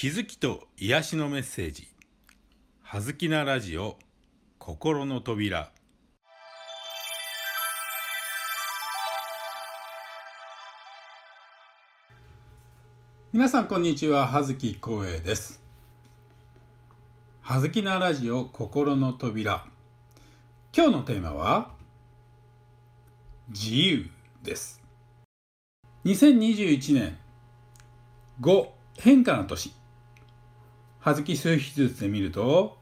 気づきと癒しのメッセージ「はずきなラジオ心の扉」皆さんこんにちは。葉月光栄です。葉月なラジオ心の扉。今日のテーマは自由です。2021年5変化の年。葉月数比術で見ると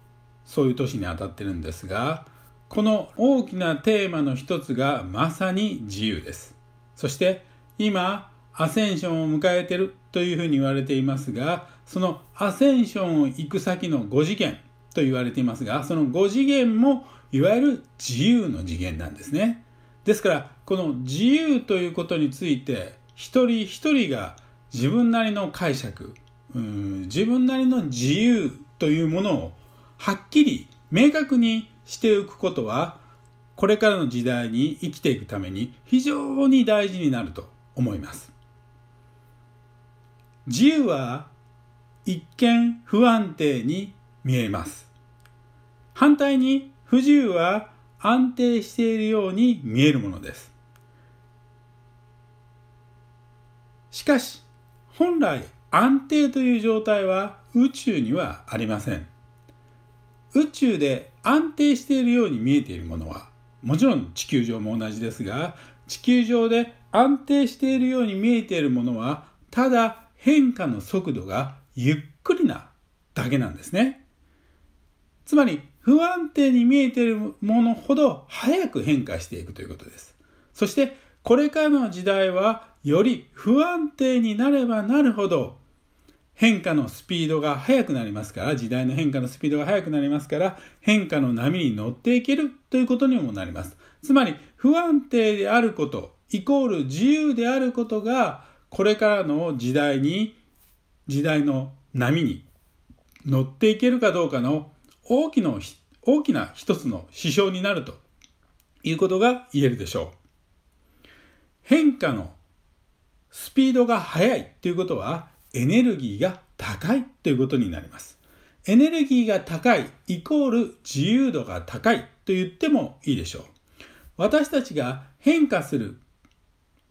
そういう年にあたってるんですがこの大きなテーマの一つがまさに自由です。そして今アセンションを迎えてるというふうに言われていますがそのアセンションを行く先の5次元と言われていますがその5次元もいわゆる自由の次元なんですね。ですからこの自由ということについて一人一人が自分なりの解釈うん自分なりの自由というものをはっきり明確にしておくことはこれからの時代に生きていくために非常に大事になると思います。自由は一見不安定に見えます。反対に不自由は安定しているように見えるものです。しかし本来安定という状態は宇宙にはありません。宇宙で安定しているように見えているものはもちろん地球上も同じですが地球上で安定しているように見えているものはただ変化の速度がゆっくりなだけなんですね。つまり不安定に見えているものほど早く変化していくということです。そしてこれからの時代はより不安定になればなるほど変化のスピードが速くなりますから時代の変化のスピードが速くなりますから変化の波に乗っていけるということにもなります。つまり不安定であることイコール自由であることがこれからの時代に時代の波に乗っていけるかどうかの大きな大きな一つの指標になるということが言えるでしょう。変化のスピードが速いということはエネルギーが高いということになります。エネルギーが高いイコール自由度が高いと言ってもいいでしょう。私たちが変化する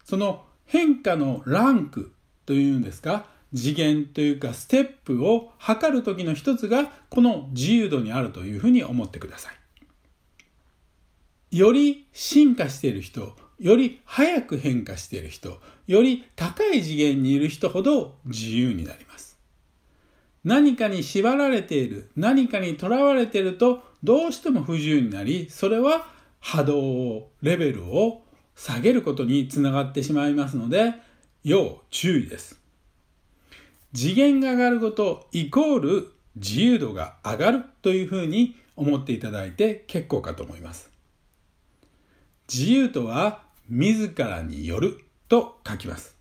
その変化のランクというんですか次元というかステップを測る時の一つがこの自由度にあるというふうに思ってください。より進化している人より早く変化している人より高い次元にいる人ほど自由になります。何かに縛られている何かにとらわれているとどうしても不自由になりそれは波動をレベルを下げることにつながってしまいますので要注意です。次元が上がることイコール自由度が上がるというふうに思っていただいて結構かと思います。自由とは自らによると書きます。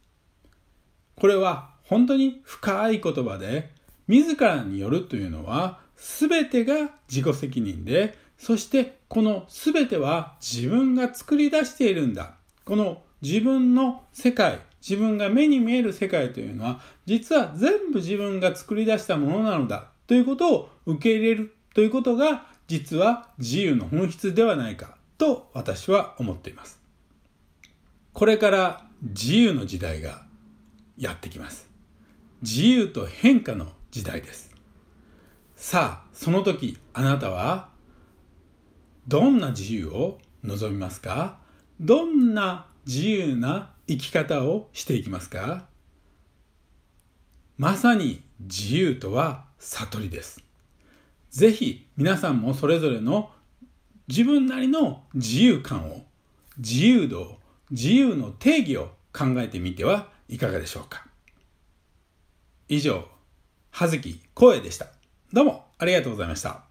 これは本当に深い言葉で、自らによるというのは全てが自己責任で、そしてこの全ては自分が作り出しているんだ。この自分の世界、自分が目に見える世界というのは、実は全部自分が作り出したものなのだということを受け入れるということが、実は自由の本質ではないかと私は思っています。これから自由の時代がやってきます。自由と変化の時代です。さあ、その時あなたはどんな自由を望みますか？どんな自由な生き方をしていきますか？まさに自由とは悟りです。ぜひ皆さんもそれぞれの自分なりの自由感を自由度を自由の定義を考えてみてはいかがでしょうか？以上葉月光栄でした。どうもありがとうございました。